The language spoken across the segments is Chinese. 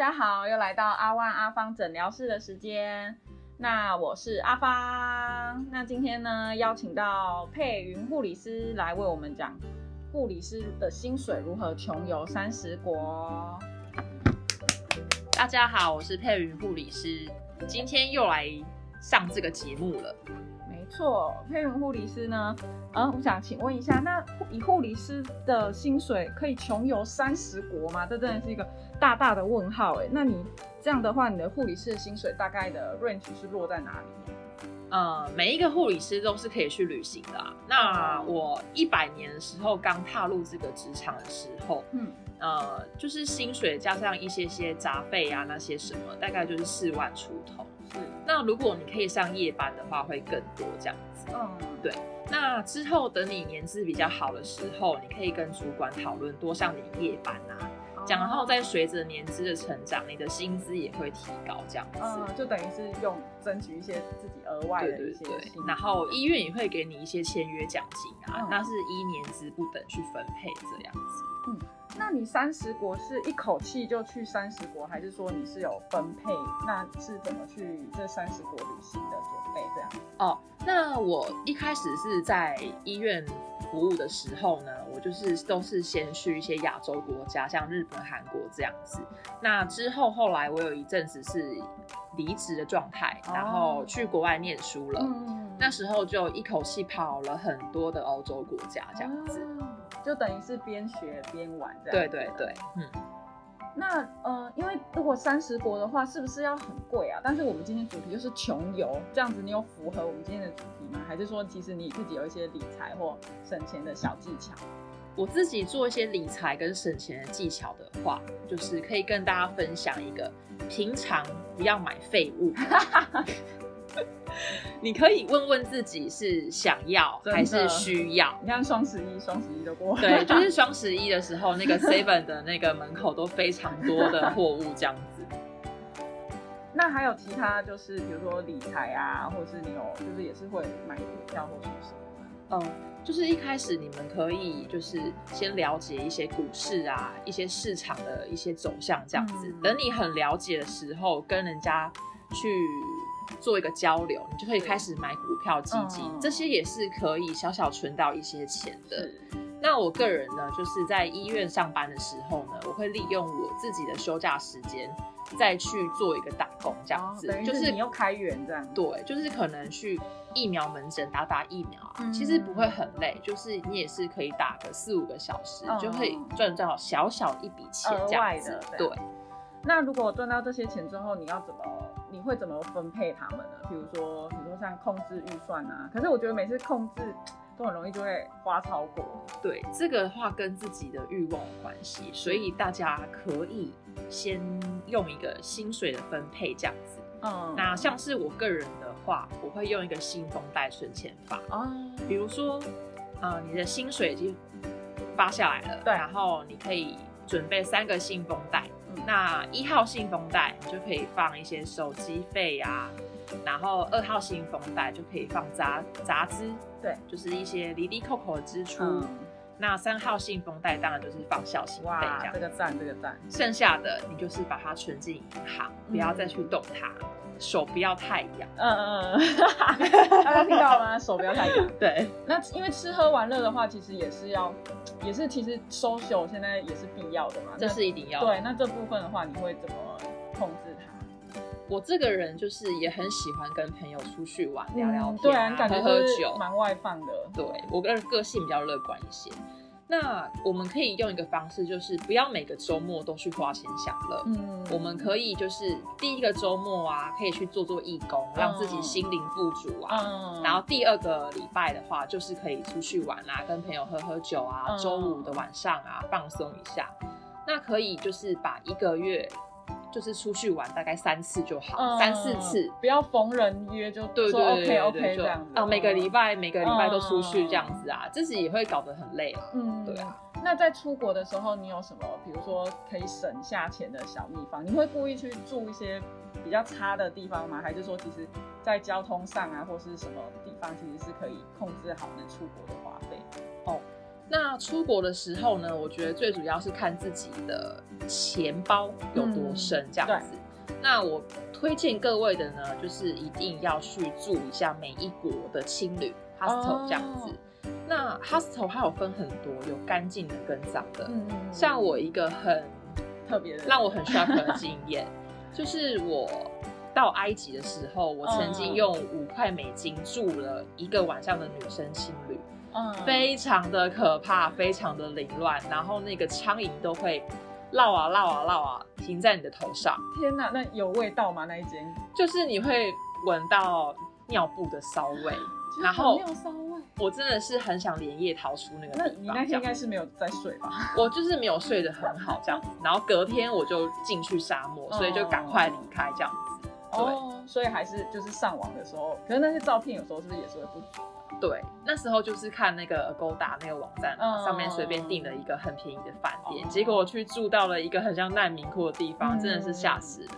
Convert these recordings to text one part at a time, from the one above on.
大家好，又来到阿万阿芳诊疗室的时间。那我是阿芳。那今天呢，邀请到佩云护理师来为我们讲护理师的薪水如何穷游三十国。大家好，我是佩云护理师，今天又来上这个节目了。没错，佩云护理师呢，嗯，我想请问一下，那以护理师的薪水可以穷游三十国吗？这真的是一个大大的问号哎。那你这样的话，你的护理师的薪水大概的 range 是落在哪里？呃，每一个护理师都是可以去旅行的。那我一百年的时候刚踏入这个职场的时候，嗯。呃，就是薪水加上一些些杂费啊，那些什么，大概就是四万出头。是，那如果你可以上夜班的话，会更多这样子。嗯，对。那之后等你年资比较好的时候，你可以跟主管讨论多上点夜班啊。讲，然后再随着年资的成长，你的薪资也会提高，这样子。嗯，就等于是用争取一些自己额外的一些。对对对。然后医院也会给你一些签约奖金啊，那是依年资不等去分配这样子。嗯。那你三十国是一口气就去三十国，还是说你是有分配？那是怎么去这三十国旅行的准备？这样？哦，那我一开始是在医院服务的时候呢，我就是都是先去一些亚洲国家，像日本、韩国这样子。那之后后来我有一阵子是离职的状态，然后去国外念书了。嗯，那时候就一口气跑了很多的欧洲国家，这样子。就等于是边学边玩这样。对对对，嗯。那呃，因为如果三十国的话，是不是要很贵啊？但是我们今天主题就是穷游，这样子你有符合我们今天的主题吗？还是说其实你自己有一些理财或省钱的小技巧？我自己做一些理财跟省钱的技巧的话，就是可以跟大家分享一个，平常不要买废物。你可以问问自己是想要还是需要。你看双十一，双十一的过，对，就是 双十一的时候，那个 Seven 的那个门口都非常多的货物这样子。那还有其他，就是比如说理财啊，或者是你有，就是也是会买股票或者什么？嗯，就是一开始你们可以就是先了解一些股市啊，一些市场的一些走向这样子。等你很了解的时候，跟人家去。做一个交流，你就可以开始买股票基金，这些也是可以小小存到一些钱的。那我个人呢，就是在医院上班的时候呢，我会利用我自己的休假时间，再去做一个打工，这样子，就是你又开源这样。对，就是可能去疫苗门诊打打疫苗啊，其实不会很累，就是你也是可以打个四五个小时，就可以赚到小小一笔钱这样子。对。那如果赚到这些钱之后，你要怎么？你会怎么分配他们呢？比如说，比如说像控制预算啊。可是我觉得每次控制都很容易就会花超过。对，这个话跟自己的欲望有关系，所以大家可以先用一个薪水的分配这样子。嗯。那像是我个人的话，我会用一个信封袋存钱法。哦。比如说，呃，你的薪水已经发下来了，对，然后你可以准备三个信封袋。那一号信封袋你就可以放一些手机费呀，然后二号信封袋就可以放杂杂支，对，就是一些离离扣扣的支出。那三号信封袋当然就是放孝心费这样。这个赞，这个赞。剩下的你就是把它存进银行，不要再去动它。手不要太痒，嗯嗯嗯，大家听到吗？手不要太痒。对，那因为吃喝玩乐的话，其实也是要，也是其实 social 现在也是必要的嘛，这是一定要。对，那这部分的话，你会怎么控制它？我这个人就是也很喜欢跟朋友出去玩，聊聊天，对啊，感觉喝酒，蛮外放的。对我个人个性比较乐观一些。那我们可以用一个方式，就是不要每个周末都去花钱享乐。嗯，我们可以就是第一个周末啊，可以去做做义工，让自己心灵富足啊。嗯，然后第二个礼拜的话，就是可以出去玩啊，跟朋友喝喝酒啊。周五的晚上啊，放松一下。那可以就是把一个月。就是出去玩大概三次就好，三四次，不要逢人约就对对 OK OK 这样子啊，每个礼拜每个礼拜都出去这样子啊，自己也会搞得很累啊。嗯，对啊。那在出国的时候，你有什么，比如说可以省下钱的小秘方？你会故意去住一些比较差的地方吗？还是说，其实在交通上啊，或是什么地方，其实是可以控制好能出国的花费？哦。那出国的时候呢，我觉得最主要是看自己的钱包有多深这样子。那我推荐各位的呢，就是一定要去住一下每一国的青旅 hostel 这样子。那 hostel 它有分很多，有干净的跟脏的。嗯嗯。像我一个很特别的，让我很 shock 的经验，就是我到埃及的时候，我曾经用五块美金住了一个晚上的女生青旅。嗯，非常的可怕，非常的凌乱，然后那个苍蝇都会绕啊绕啊绕啊，停在你的头上。天哪，那有味道吗？那一间就是你会闻到尿布的骚味，然后我真的是很想连夜逃出那个地方。那你那天应该是没有在睡吧？我就是没有睡得很好这样子，然后隔天我就进去沙漠，所以就赶快离开这样子。对，所以还是就是上网的时候，可是那些照片有时候是不是也是会不足？对，那时候就是看那个 Agoda 那个网站上面随便订了一个很便宜的饭店，结果我去住到了一个很像难民窟的地方，真的是吓死人。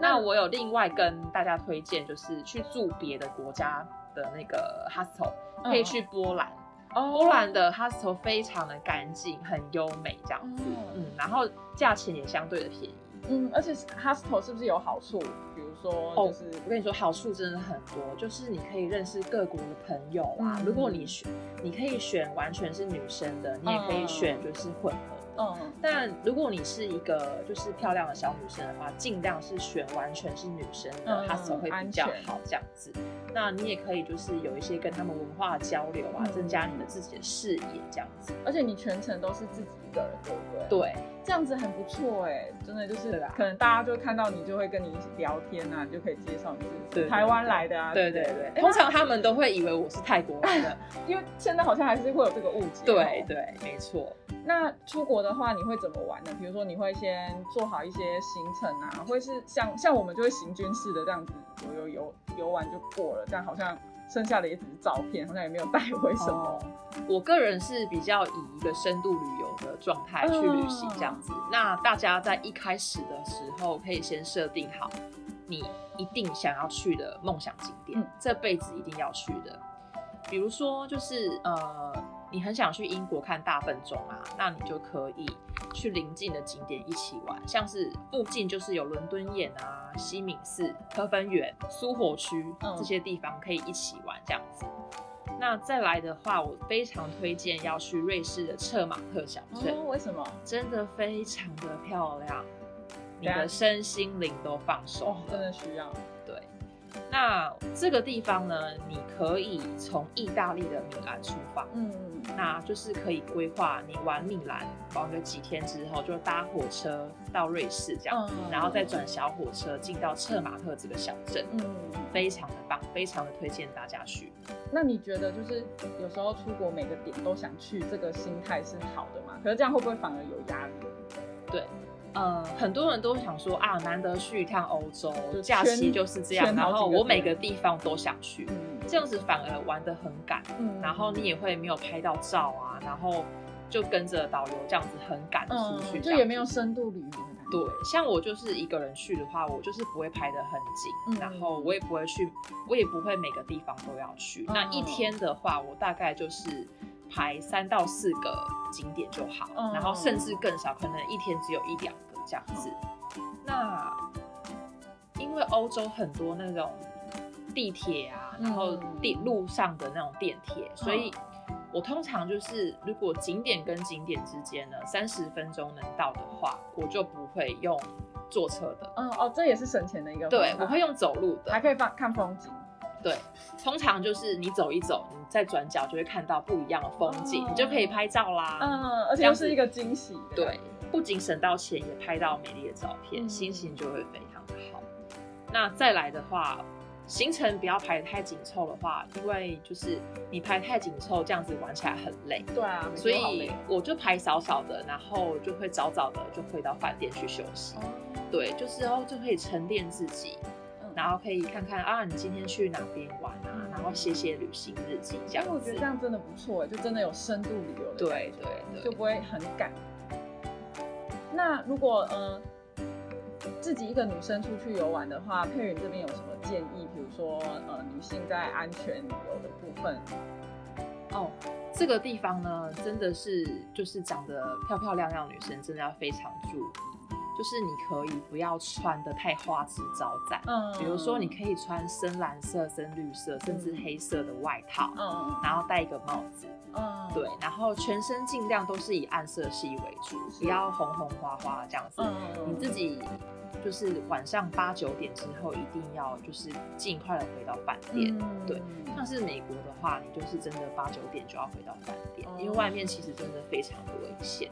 那我有另外跟大家推荐，就是去住别的国家的那个 hostel，可以去波兰。波兰的 hostel 非常的干净，很优美这样子，嗯，然后价钱也相对的便宜。嗯，而且 hostel 是不是有好处？比如说，就是我跟你说，好处真的很多，就是你可以认识各国的朋友啊。如果你选，你可以选完全是女生的，你也可以选就是混合。嗯，但如果你是一个就是漂亮的小女生的话，尽量是选完全是女生的 hostel 会比较好这样子。那你也可以就是有一些跟他们文化交流啊，增加你的自己的视野这样子。而且你全程都是自己一个人，对不对？对。这样子很不错哎，真的就是可能大家就看到你就会跟你一起聊天啊，就可以介绍你是台湾来的啊。对对对，通常他们都会以为我是泰国来的，因为现在好像还是会有这个误解。对对，没错。那出国的话，你会怎么玩呢？比如说你会先做好一些行程啊，会是像像我们就会行军式的这样子游游游游完就过了，但好像。剩下的也只是照片，好像也没有带回什么。我个人是比较以一个深度旅游的状态去旅行这样子。那大家在一开始的时候，可以先设定好你一定想要去的梦想景点，这辈子一定要去的。比如说，就是呃。你很想去英国看大笨钟啊？那你就可以去邻近的景点一起玩，像是附近就是有伦敦眼啊、西敏寺、科芬园、苏活区这些地方可以一起玩这样子。那再来的话，我非常推荐要去瑞士的策马特小镇。为什么？真的非常的漂亮，你的身心灵都放松。真的需要。那这个地方呢，你可以从意大利的米兰出发，嗯，那就是可以规划你玩米兰玩个几天之后，就搭火车到瑞士这样子，然后再转小火车进到策马特这个小镇，嗯，非常的棒，非常的推荐大家去。那你觉得就是有时候出国每个点都想去，这个心态是好的吗？可是这样会不会反而有压力？对。嗯，很多人都想说啊，难得去一趟欧洲，假期就是这样，然后我每个地方都想去，这样子反而玩的很赶，然后你也会没有拍到照啊，然后就跟着导游这样子很赶出去，就也没有深度旅游。对，像我就是一个人去的话，我就是不会拍的很紧，然后我也不会去，我也不会每个地方都要去。那一天的话，我大概就是排三到四个景点就好，然后甚至更少，可能一天只有一两个。这样子，那因为欧洲很多那种地铁啊，然后地路上的那种电铁，所以我通常就是如果景点跟景点之间呢三十分钟能到的话，我就不会用坐车的。嗯哦，这也是省钱的一个。对，我会用走路的，还可以放看风景。对，通常就是你走一走，你再转角就会看到不一样的风景，你就可以拍照啦。嗯，而且又是一个惊喜。对。不仅省到钱，也拍到美丽的照片，心情就会非常的好。那再来的话，行程不要排太紧凑的话，因为就是你排太紧凑，这样子玩起来很累。对啊，所以我就排少少的，然后就会早早的就回到饭店去休息。对，就是哦，就可以沉淀自己，然后可以看看啊，你今天去哪边玩啊，然后写写旅行日记这样子。我觉得这样真的不错，就真的有深度旅游的对对对，就不会很赶。那如果呃自己一个女生出去游玩的话，佩云这边有什么建议？比如说呃女性在安全旅游的部分，哦，这个地方呢，真的是就是长得漂漂亮亮女生，真的要非常注意。就是你可以不要穿的太花枝招展，嗯，比如说你可以穿深蓝色、深绿色，甚至黑色的外套，嗯，然后戴一个帽子，嗯，对，然后全身尽量都是以暗色系为主，不要红红花花这样子。你自己就是晚上八九点之后一定要就是尽快的回到饭店，对。像是美国的话，你就是真的八九点就要回到饭店，因为外面其实真的非常的危险。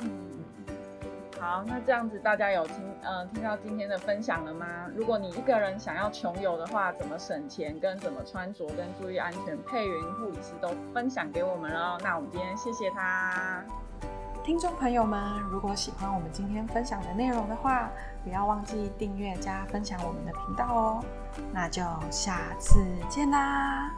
好，那这样子大家有听嗯听到今天的分享了吗？如果你一个人想要穷游的话，怎么省钱跟怎么穿着跟注意安全，佩云护理师都分享给我们了。那我们今天谢谢他。听众朋友们，如果喜欢我们今天分享的内容的话，不要忘记订阅加分享我们的频道哦。那就下次见啦。